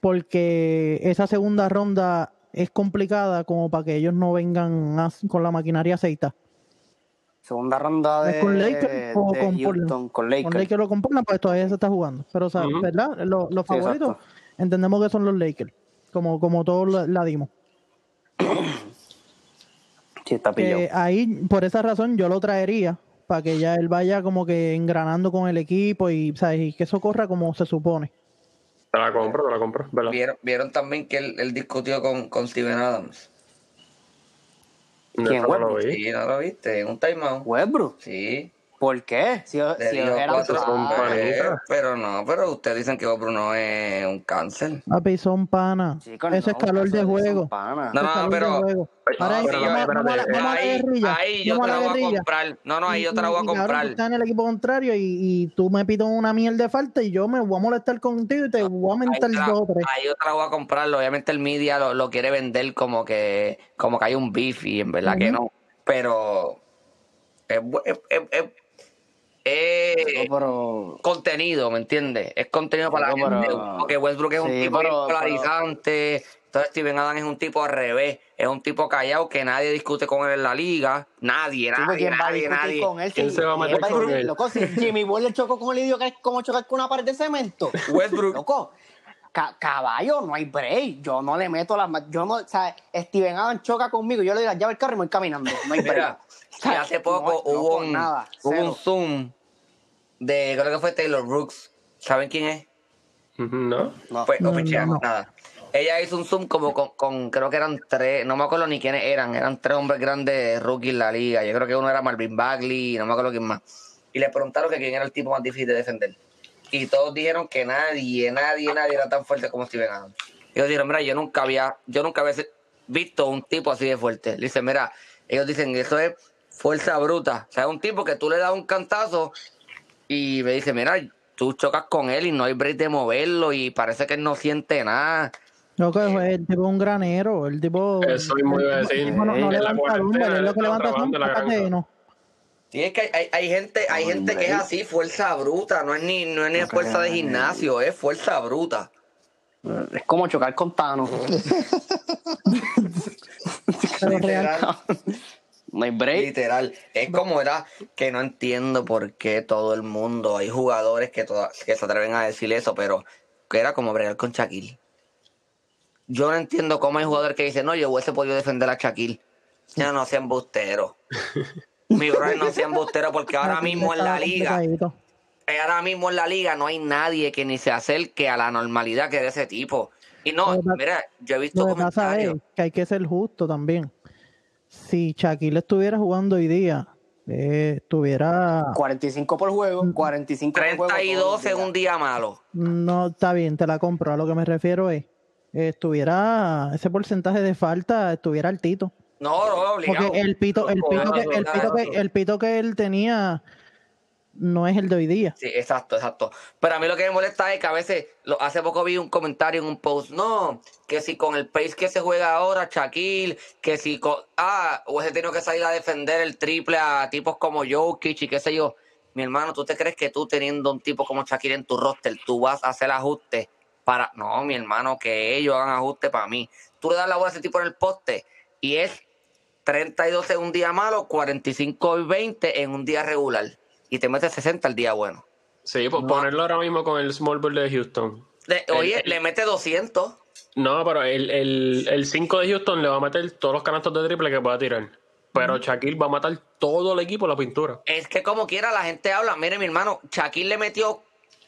porque esa segunda ronda es complicada como para que ellos no vengan a- con la maquinaria aceita. Segunda ronda de, ¿Es con Lakers o de con Houston, con Lakers. Con Lakers lo componen, pues todavía se está jugando. Pero, o sea. ¿verdad? Los, favoritos entendemos que son los Lakers. Como, como todos la, la dimos. Sí, está pillado. Ahí, por esa razón, yo lo traería para que ya él vaya como que engranando con el equipo y, ¿sabes? y que eso corra como se supone. Te la compro, te la compro. ¿verdad? ¿Vieron, vieron también que él, él discutió con, con Steven Adams. No, ¿Quién, no lo vi. Sí, ¿no lo viste? En un timeout. Westbrook. Sí. ¿Por qué? Si, Le si dio cuatro Ah, son pero no, pero ustedes dicen que Bruno es un cáncer. Papi, son pana. chicos, Eso es calor de juego. panas. No, no, pero-. Ahora Ahí, yo te a la voy a guerrilla. comprar. No, no, ahí yo te la voy a comprar. estás en el equipo contrario y, y tú me pides una mierda de falta y yo me voy a molestar contigo y te voy a mentar te la- dos o tres. ahí yo te la voy a comprar. Obviamente el media lo, lo quiere vender como que como que hay un beef y en verdad que no. Pero es, es- pero contenido, ¿me entiendes? Es contenido para la gente. pero- Porque Westbrook es un tipo pero- polarizante. Entonces Steven Adams es un tipo al revés. Es un tipo callado que nadie discute con él en la liga. Nadie, nadie, ¿quién va a nadie, discutir nadie. con él? ¿Quién Si- se va a meter ¿quién con él? Loco, si Jimmy Butler chocó con el idiota, que es como chocar con una pared de cemento. Westbrook. Loco, ca- caballo, no hay break. Yo no le meto las Yo no, o sea, Steven Adams choca conmigo, yo le doy la llave del carro y me voy caminando. No hay break. Mira, O sea, y hace [laughs] poco no, hubo, un, nada, hubo un Zoom de, creo que fue Taylor Brooks. ¿Saben quién es? ¿No? No. Pues, No, no, pichea, no, no. nada. Ella hizo un Zoom como con, con- creo que eran tres, no me acuerdo ni quiénes eran, eran tres hombres grandes rookies en la liga. Yo creo que uno era Marvin Bagley, no me acuerdo quién más. Y le preguntaron que quién era el tipo más difícil de defender. Y todos dijeron que nadie, nadie, nadie era tan fuerte como Steven Adams. Y ellos dijeron, mira, yo nunca había, yo nunca había visto un tipo así de fuerte. Le dice, mira, ellos dicen, eso es fuerza bruta. O sea, es un tipo que tú le das un cantazo y me dice, mira, tú chocas con él y no hay break de moverlo y parece que él no siente nada. Lo que es el tipo un granero, el tipo. Eso mismo iba a decir. no, no levanta lumbre, lo que levanta son. Sí, es que hay, hay, hay gente, hay gente que es así, fuerza bruta, no es ni, no es ni fuerza de gimnasio, es fuerza bruta. Es como chocar con Thanos. [laughs] Pero real. [laughs] no hay break. Literal. Es como era que no entiendo por qué todo el mundo, hay jugadores que, toda- que se atreven a decir eso, pero que era como bregar con Shaquille. Yo no entiendo cómo hay jugadores que dicen, no, yo hubiese podido defender a Shaquille. Ya no sea embustero. [laughs] Mi brother no sea embustero porque ahora mismo en la liga, ahora mismo en la liga no hay nadie que ni se acerque a la normalidad que de ese tipo. Y no, mira, yo he visto comentarios. es que hay que ser justo también. Si Shaquille estuviera jugando hoy día, eh, estuviera. 45 por juego, 45 por juego. todos 32 los días. en un día malo. No, está bien, te la compro. A lo que me refiero es, eh, estuviera ese porcentaje de falta, estuviera altito. No, no, obligado. Porque el pito, el pito, que, el pito que, el pito que él tenía no es el de hoy día. Sí, exacto, exacto. Pero a mí lo que me molesta es que a veces, lo- hace poco vi un comentario en un post, no, que si con el pace que se juega ahora, Shaquille, que si con, ah, hubiese tenido que salir a defender el triple a tipos como Jokic y qué sé yo. Mi hermano, ¿tú te crees que tú teniendo un tipo como Shaquille en tu roster, tú vas a hacer ajustes para, no, mi hermano, que ellos hagan ajustes para mí. Tú le das la bola a ese tipo en el poste y es 32 en un día malo, 45 y 20 en un día regular. Y te metes 60 el día bueno. Sí, pues ponerlo ahora mismo con el small ball de Houston. Le- oye, el- le mete 200. No, pero el, el, el 5 de Houston le va a meter todos los canastos de triple que pueda tirar. Pero Shaquille va a matar todo el equipo la pintura. Es que como quiera la gente habla. Mire, mi hermano, Shaquille le metió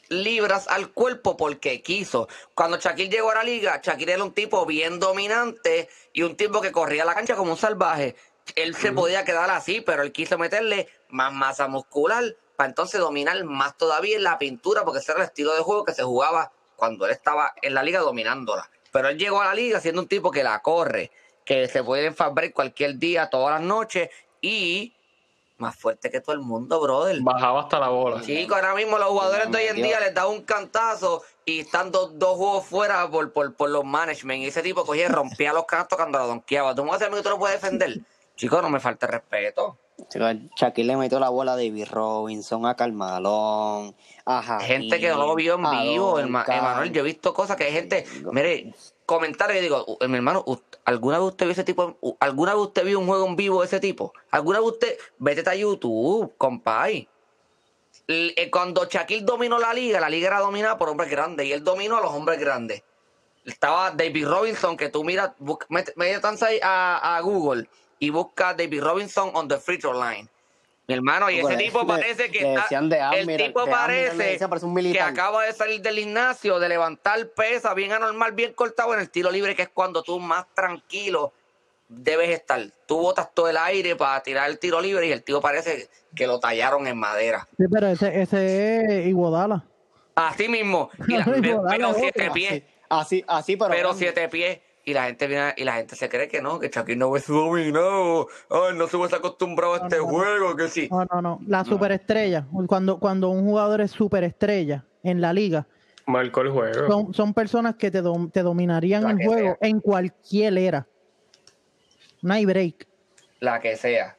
libras al cuerpo porque quiso. Cuando Shaquille llegó a la liga, Shaquille era un tipo bien dominante y un tipo que corría la cancha como un salvaje. Él se podía quedar así, pero él quiso meterle más masa muscular para entonces dominar más todavía en la pintura, porque ese era el estilo de juego que se jugaba cuando él estaba en la liga dominándola. Pero él llegó a la liga siendo un tipo que la corre, que se puede enfabrar cualquier día, todas las noches y más fuerte que todo el mundo, brother. Bajaba hasta la bola. Chicos, ahora mismo los jugadores de hoy en día les da un cantazo y están dos, dos juegos fuera por, por, por los management. Y ese tipo cogía y rompía los canastos cuando lo donkeaba. ¿Tú me vas a decir que tú no puedes defender? Chicos, no me falta respeto. Chicos, Shaquille le metió la bola a David Robinson, a Carmalón, a Jaquín, Gente que no lo vio en vivo. Emanuel. Yo he visto cosas que hay gente. Mire, comentarios que digo, "Uh, mi hermano, ¿alguna vez usted vio ese tipo? ¿Alguna vez usted vio un juego en vivo de ese tipo? ¿Alguna vez usted? Vete a YouTube, compay. Eh, Cuando Shaquille dominó la liga, la liga era dominada por hombres grandes y él dominó a los hombres grandes. Estaba David Robinson, que tú miras, ahí a, a Google y busca David Robinson on the free throw line. Mi hermano, y ese tipo [laughs] parece que le está- el tipo le parece decían, parece un que acaba de salir del gimnasio, de levantar pesa, bien anormal, bien cortado en el tiro libre, que es cuando tú más tranquilo debes estar. Tú botas todo el aire para tirar el tiro libre y el tío parece que lo tallaron en madera. Sí, pero ese, ese es Iguodala. Así mismo. [laughs] Pero, siete pies. Así, así, pero. pero grande. siete pies y la gente viene y la gente se cree que no, que Shaquille no hubiese dominado, ay, no se hubiese acostumbrado a este no, no. juego, que sí. No, no, no. La superestrella. Cuando, cuando un jugador es superestrella en la liga, Marcó el juego. son, son personas que te, dom- te dominarían La el juego en cualquier era. No hay break. La que sea.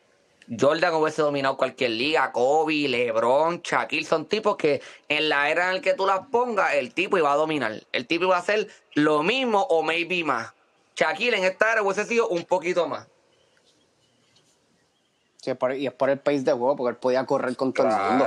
Jordan hubiese dominado cualquier liga, Kobe, LeBron, Shaquille, son tipos que en la era en la que tú las pongas, el tipo iba a dominar. El tipo iba a hacer lo mismo o maybe más. Shaquille en esta era hubiese sido un poquito más. Sí, es por- y es por el pace de juego, porque él podía correr con todo el mundo.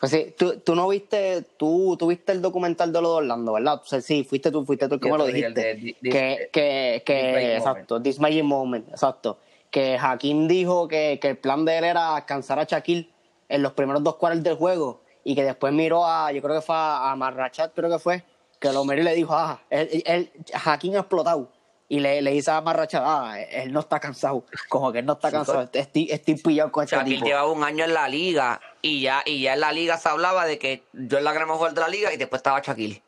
Pues sí, tú, tú no viste, tú, tú viste el documental de lo de Orlando, ¿verdad? O sea, sí, fuiste tú, fuiste tú el que me lo dijiste. de Di- que, que, que, This Magic exacto, This Magic Moment, exacto. Que Hakim dijo que, que el plan de él era alcanzar a Shaquille en los primeros dos cuartos del juego y que después miró a, yo creo que fue a, a Marrachat, creo que fue, que lo miró y le dijo, ah, él, él, Hakim ha explotado. Y le, le dice a Marrachat, ah, él no está cansado. Como que él no está cansado, estoy, estoy pillado con este Shaquille tipo. llevaba un año en la liga y ya, y ya en la liga se hablaba de que yo era la gran mejor de la liga y después estaba Shaquille.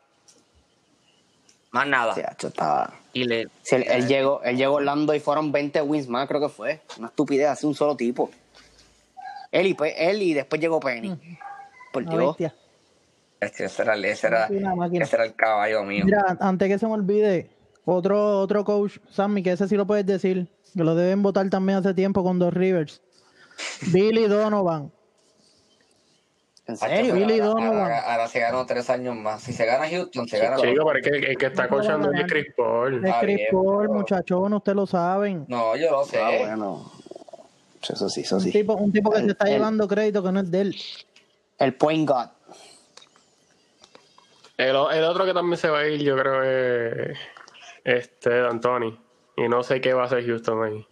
Más nada. Sí, hacho, estaba... Y le, Sí, él, él llegó, él llegó a Orlando y fueron 20 wins más, creo que fue. Una estupidez, así un solo tipo. Él y, él y después llegó Penny. Por Una Dios. bestia. ese era, ese era, ese era el caballo mío. Mira, antes que se me olvide, otro, otro coach, Sammy, que ese sí lo puedes decir, que lo deben votar también hace tiempo con dos Rivers. Billy Donovan. ¿En serio? Billy ahora, Donovan. ahora- ahora se ganó tres años más. Si se gana Houston, se gana. Chico, pero es que el que está coachando es. Chris Paul. Es Chris bien, Paul, pero- muchachón, ustedes lo saben. No, yo lo sé. Ah, bueno. Eso sí, eso Un sí. tipo, un tipo que El- se está el- llevando crédito que no es de él. El point guard. El, el otro que también se va a ir, yo creo es este D'Antoni. Y no sé qué va a hacer Houston ahí.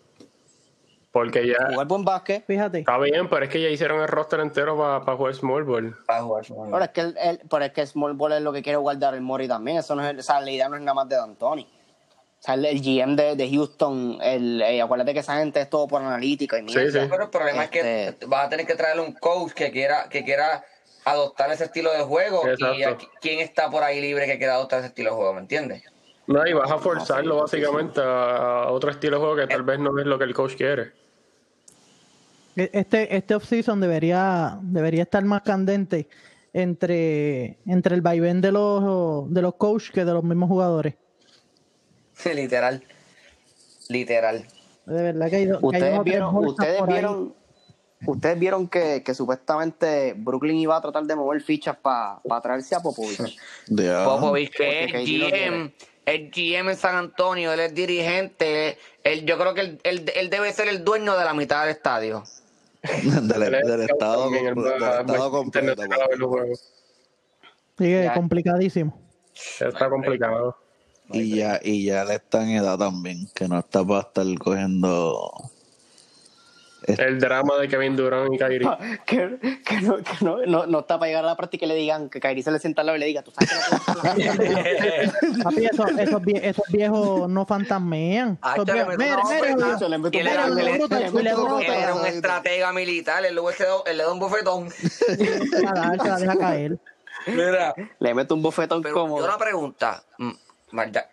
Porque ya Jugar buen básquet. Fíjate. está bien, pero es que ya hicieron el roster entero para jugar small ball. Para jugar su Ahora es que el, el- pero es que Small Ball es lo que quiere guardar el Mori también. Eso no es, o sea, la idea no es nada más de D'Antoni. O sea, el, el GM de, de Houston, el, eh, acuérdate que esa gente es todo por analítica y Sí, mierda. sí. Pero el problema es Este- que vas a tener que traerle un coach que quiera, que quiera adoptar ese estilo de juego. Y quién está por ahí libre que quiera adoptar ese estilo de juego, ¿me entiendes? No, y vas a forzarlo básicamente a, otro estilo de juego que tal vez no es lo que el coach quiere. E- Este, este off-season debería, debería estar más candente entre, entre el vaivén de los, de los coaches que de los mismos jugadores. [laughs] Literal. Literal. De verdad que hay, do- que hay Ustedes vieron, ustedes vieron, ustedes vieron que, que supuestamente Brooklyn iba a tratar de mover fichas para traerse a Popovich. [laughs] Popovich, que Lo GM, en San Antonio, él es dirigente. Él, yo creo que él, él- él debe ser el dueño de la mitad del estadio. [laughs] del, estado, del estado completo. Ya. complicadísimo. Está complicado. Y ya, y ya él está en edad también, que no está para estar cogiendo. El drama de Kevin Durant y Kyrie. que que, no, que no, no, no está para llegar a la práctica y le digan que Kyrie se le sienta al lado y le diga, tú sabes que no [laughs] Papi, esos, esos, vie- esos viejos no fantasmean. Ah, Esos viejos- mire, mire, era un estratega militar, él, le da un bofetón. [laughs] Se la da, se la deja caer. Mira, Le meto un bofetón pero yo cómodo. una pregunta. Mm,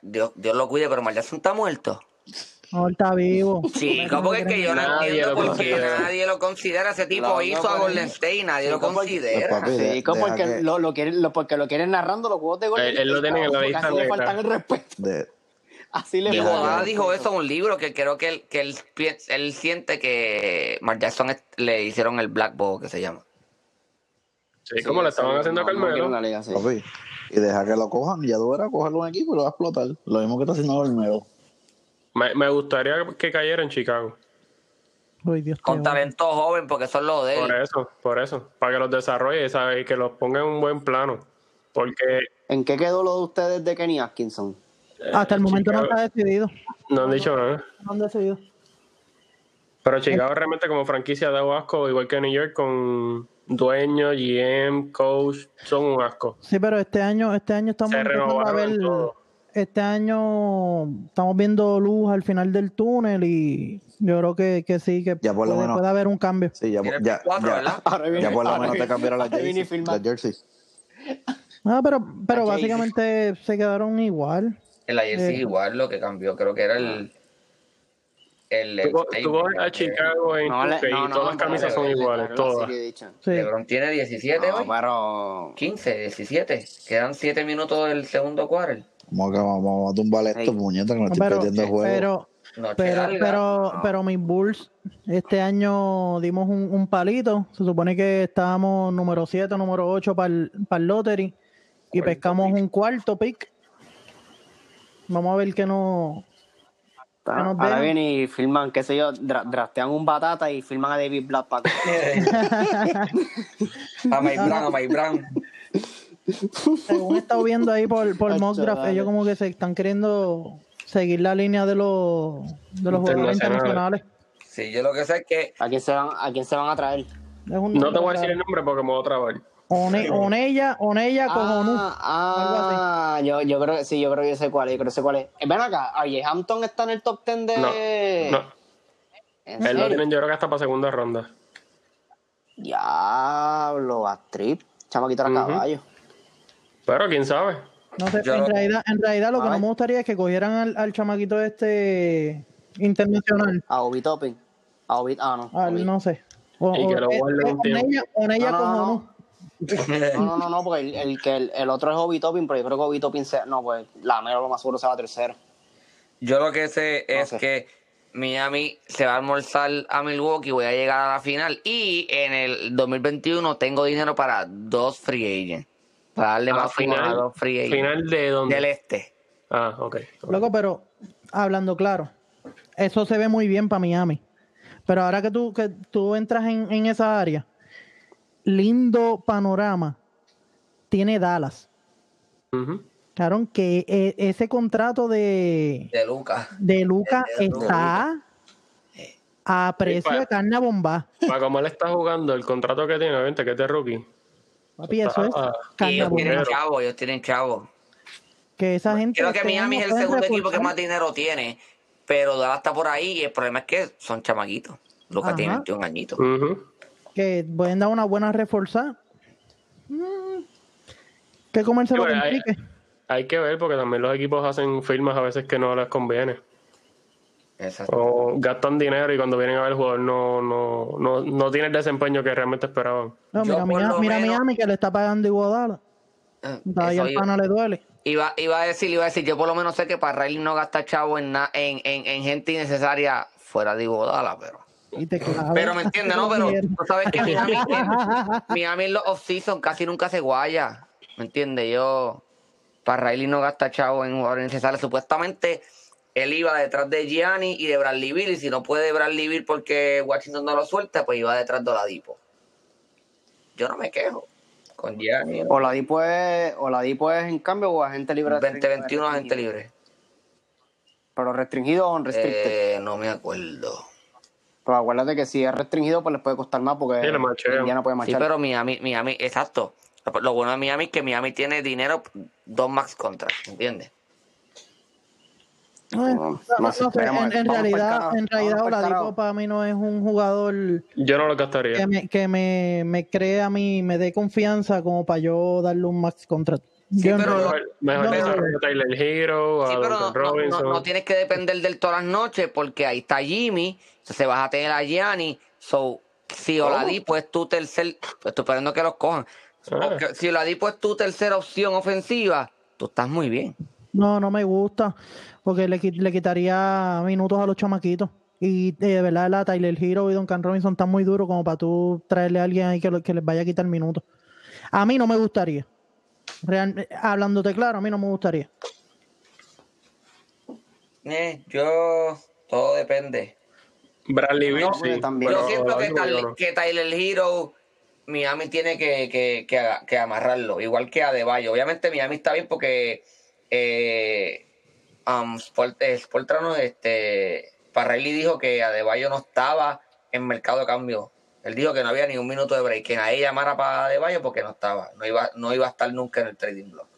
Dios, Dios lo cuide, pero Mark Jackson está muerto. No, él está vivo. Chico, porque es que yo no entiendo lo por qué considera. nadie lo considera. Ese tipo hizo no, a Golden State y nadie lo porque- considera. Papi, Sí, porque que- lo, lo quieren, lo, porque lo quieren narrando los juegos de gol. Él- él lo tiene en la lista Así le faltan el respeto. de- [laughs] Así le Godá que- dijo eso en un libro que creo que él, que él, él siente que Mark Jackson le hicieron el Black Ball, que se llama. Sí, como le estaban haciendo a Carmelo. y deja que lo cojan. Ya tú verás cogerlo un equipo y lo va a explotar. Lo mismo que está haciendo Olmedo. Me, me gustaría que cayera en Chicago. Uy, Dios Con talento joven, porque eso es lo de Por él. eso, por eso. Para que los desarrolle, ¿sabes? Y que los ponga en un buen plano. Porque ¿En qué quedó lo de ustedes de Kenny Atkinson? Hasta el momento no está decidido. no han dicho nada. No han decidido. Pero Chicago realmente como franquicia da asco, igual que New York, con dueño, GM, coach, son un asco. Sí, pero este año, este año estamos Se empezando a renovaron ver. todo. Este año estamos viendo luz al final del túnel y yo creo que, que sí, que Ya por puede, menos. puede haber un cambio. Sí, ya, ya, cuatro, ya- ya por lo menos te cambiaron las jerseys. Las jerseys. Ah, pero, pero Jay. básicamente se quedaron igual. El ayer sí Eh. igual lo que cambió, creo que era el... El, el Tú, tú coges a Chicago en No, le- 2K y no, no, todas las camisas son le- iguales, todas. Sí. LeBron tiene 17 No, hoy. pero 15, 17. Quedan 7 minutos del segundo quarter. Vamos a, vamos a tumbar esto, puñeta, que me estoy Pero, perdiendo el juego. pero, Noche pero, larga. pero, No. pero mis Bulls, este año dimos un, un palito. Se supone que estábamos número 7, número 8 para el, lottery y pescamos pick. un cuarto pick. Vamos a ver qué no. Que nos ahora den. vienen y filman, qué sé yo, dra- draftean un batata y filman a David Black para [laughs] a Mike Brown, a Mike Brown. Según he estado viendo ahí por, por [laughs] Ay, mock draft, chaval. ellos como que se están queriendo seguir la línea de los, de los jugadores Internacionales. Sí, yo lo que sé es que ¿A quién se van, a quién se van a traer? No te voy a decir el nombre porque me voy a trabar. One- Onella, Onella Cojonú. Ah, ah yo, yo creo que sí, yo creo que yo sé cuál es, yo creo que sé cuál es. Eh, Ven acá, oye, Hampton está en el top 10 de. No, no. ¿En Él lo serio? tienen yo creo que hasta para segunda ronda. Diablo, a trip, chamaquito era Ujú. caballo. Pero quién sabe. No sé, Yo- en realidad, en realidad lo que no me gustaría es que cogieran al, al chamaquito este internacional. A Obi Topping. A Obi, ah, no. Al, Obi. no sé. O, Y que lo guarden un tiempo. Onella, Onella No, no, no. No, no, no, no, porque el, el que el, el otro es Obi Topping, pero yo creo que Obi Topping se, no, pues la mero lo más seguro se va a tercero. yo lo que sé No es sé. que Miami se va a almorzar a Milwaukee, voy a llegar a la final y en el 2021 tengo dinero para dos free agents. Para darle más final, a final, dos free agents. final de dónde. Del este. Ah, ok. Loco, pero hablando claro, eso se ve muy bien para Miami. Pero ahora que tú, que tú entras en, en esa área, lindo panorama tiene Dallas. Claro, que eh, ese contrato de, De Lucas. de Luca De- de está a precio de carne a bomba. Para como él está jugando, el contrato que tiene, obviamente, que es de rookie. Papi, eso es Ah, Y ellos tienen chavo, ellos tienen chavo. Que esa gente. Creo que Miami es el segundo equipo que más dinero tiene, pero Dallas está por ahí y el problema es que son chamaquitos. Lucas tiene 21 añitos. Ujú. que pueden dar una buena reforzada. Mm. Que Sí, con hay- pique. hay que ver porque también los equipos hacen firmas a veces que no les conviene. Exacto. O gastan dinero y cuando vienen a ver el jugador no, no, no, no tiene el desempeño que realmente esperaban. No, mira, mira, lo mira menos- Miami que le está pagando Ahí eso al iba- pana le duele. Iba, iba a decir, iba a decir, yo por lo menos sé que para Riley no gasta chavo en, na- en, en, en gente innecesaria fuera de Iguodala, pero... Pero me entiendes, ¿no? [laughs] Pero tú sabes que Miami, en, Miami en los off-season casi nunca se guaya. ¿Me entiendes? Yo, para Riley no gasta chavo en jugadores necesarios. Supuestamente él iba detrás de Gianni y de Bradley Bill. Y si no puede Bradley Bill porque Washington no lo suelta, pues iba detrás de Oladipo. Yo no me quejo con Gianni. Oladipo es, Oladipo es en cambio o agente libre. 2021 agente libre. Pero restringido o unrestricted. Eh, no me acuerdo. Pero acuérdate que si es restringido, pues les puede costar más porque Sí, ya no puede Sí, marchar. pero Miami, Miami, exacto. Lo- bueno de Miami es que Miami tiene dinero, dos max contracts, ¿entiendes? No, No, no en, realidad, en realidad Oladipo para mí no es un jugador Yo no lo gastaría. que me, que me, me cree a mí, me dé confianza como para yo darle un max contract. Sí, Yo pero- no- Mejor, no, desarrollo a Tyler Hero, Sí, a pero no, no- no- Robinson. no tienes que depender del todas las noches porque ahí está Jimmy, entonces vas a tener a Gianni. So, si Oladipo es tu tercer, pues estoy esperando que los cojan. Ah. Si Oladipo es tu tercera opción ofensiva, tú estás muy bien. No, no me gusta, porque le, le quitaría minutos a los chamaquitos. Y eh, de verdad, la Tyler Hero y Duncan Robinson están muy duros como para tú traerle a alguien ahí que, lo- que les vaya a quitar minutos. A mí no me gustaría. Real- hablándote claro, a mí no me gustaría. Eh, yo, todo depende. Bradley Bill, No, sí. yo también. Yo pero siento que, Tyler, que Tyler Hero, Miami tiene que, que, que, que amarrarlo, igual que Adebayo. Obviamente Miami está bien porque eh, um, Sport- eh, Sportrano, este, Parrelli dijo que Adebayo no estaba en mercado de cambio. Él dijo que no había ni un minuto de break, que nadie llamara para Adebayo porque no estaba, no iba, no iba a estar nunca en el trading block.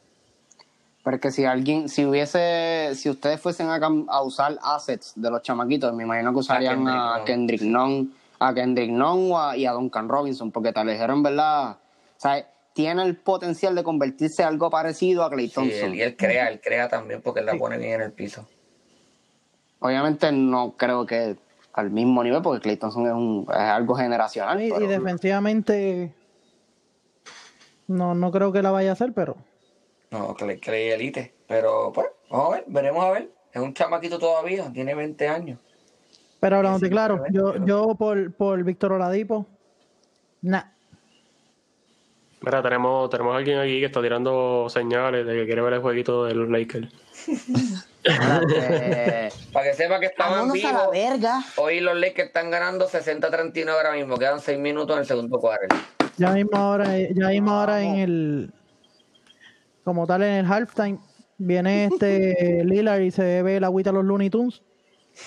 Pero es que si alguien, si hubiese, si ustedes fuesen a, usar assets de los chamaquitos, me imagino que usarían A a Kendrick a Kendrick o a- y a Duncan Robinson, porque tal vez en verdad, o sea, tiene el potencial de convertirse en algo parecido a Clay Sí, Thompson. él, y él crea, él crea también porque él la pone bien en el piso. Obviamente no creo que al mismo nivel, porque Clay Thompson es, un, es algo generacional. Y, y pero- defensivamente, no, no creo que la vaya a hacer, pero No, Clay, Clay Elite. Pero, pues, vamos a ver, veremos a ver. Es un chamaquito todavía, tiene 20 años. pero hablándote Sí, claro, yo, yo por, por Víctor Oladipo, nah. Mira, tenemos, tenemos a alguien aquí que está tirando señales de que quiere ver el jueguito de los Lakers. [laughs] Para que sepa que estamos en a la vivo. verga. Hoy los Lakers están ganando 60-39 ahora mismo. Quedan 6 minutos en el segundo cuarto. Ya mismo ahora, ya mismo ahora en el, como tal en el halftime, viene este [laughs] Lillard y se ve la agüita a los Looney Tunes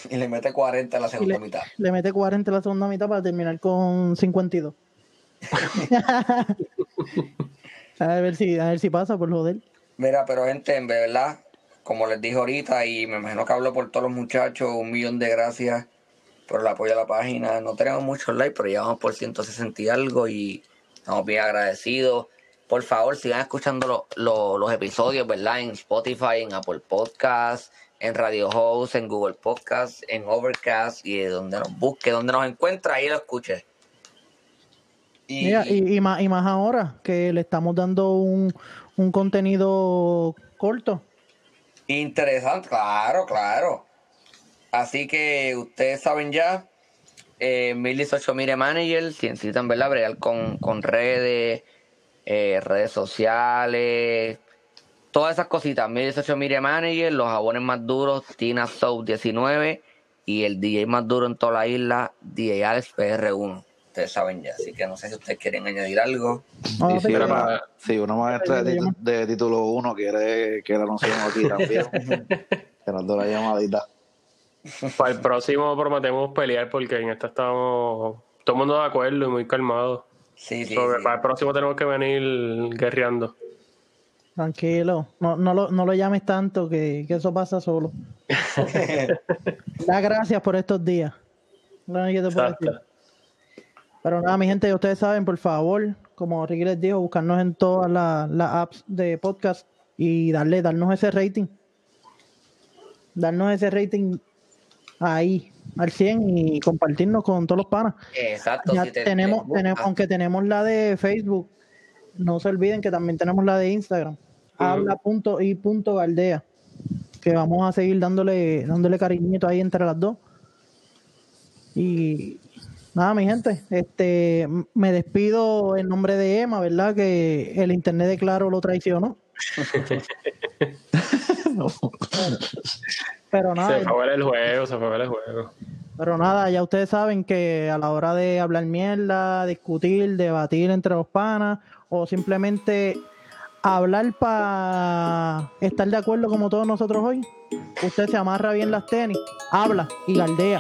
Y le mete 40 en la segunda le, mitad. le mete 40 en la segunda mitad para terminar con 52. [laughs] a ver si, a ver si pasa por joder. Mira, pero gente, en verdad, como les dije ahorita, y me imagino que hablo por todos los muchachos, un millón de gracias por el apoyo a la página. No tenemos muchos likes, pero ya vamos por 160 y algo y estamos bien agradecidos. Por favor, sigan escuchando lo- lo- los episodios, ¿verdad? En Spotify, en Apple Podcasts, en Radio Host, en Google Podcasts, en Overcast y de donde nos busque, donde nos encuentre, ahí lo escuche. Y, Mira, y, y más, y más ahora que le estamos dando un, un contenido corto. Interesante, claro, claro. Así que ustedes saben ya, eh, 1018 Mire Manager, si necesitan ¿verdad? bregar con, con redes, eh, redes sociales, todas esas cositas. 1018 Mire Manager, los jabones más duros, Tina Soap 19 y el DJ más duro en toda la isla, DJ Alex PR1. Ustedes saben ya, así que no sé si ustedes quieren añadir algo. No, si, pero- una, si una maestra de, título 1 quiere que la anunciemos aquí también, [laughs] que nos dé la llamadita. Para el próximo prometemos pelear porque en esta estamos todo el mundo de acuerdo y muy calmado. Sí, sí, Sobre- sí. Para el próximo tenemos que venir guerreando. Tranquilo, no, no, lo, no lo llames tanto que, que eso pasa solo. [laughs] Da gracias por estos días. Que te puedo Exacto. decir. Pero nada, mi gente, ustedes saben, por favor, como Ricky les dijo, buscarnos en todas las las apps de podcast y darle, darnos ese rating. Darnos ese rating ahí al 100 y compartirnos con todos los panas. Exacto. Ya si te- tenemos, te tenemos, gusta. aunque tenemos la de Facebook, no se olviden que también tenemos la de Instagram. Habla punto y punto Galdea. Que vamos a seguir dándole, dándole cariñito ahí entre las dos. Y nada, mi gente, este me despido en nombre de Emma, ¿verdad? Que el internet de Claro lo traicionó. [laughs] Pero nada, Se fue a ver el juego, se fue a ver el juego. Pero nada, ya ustedes saben que a la hora de hablar mierda, discutir, debatir entre los panas o simplemente hablar para estar de acuerdo como todos nosotros hoy, usted se amarra bien las tenis, habla y galdea.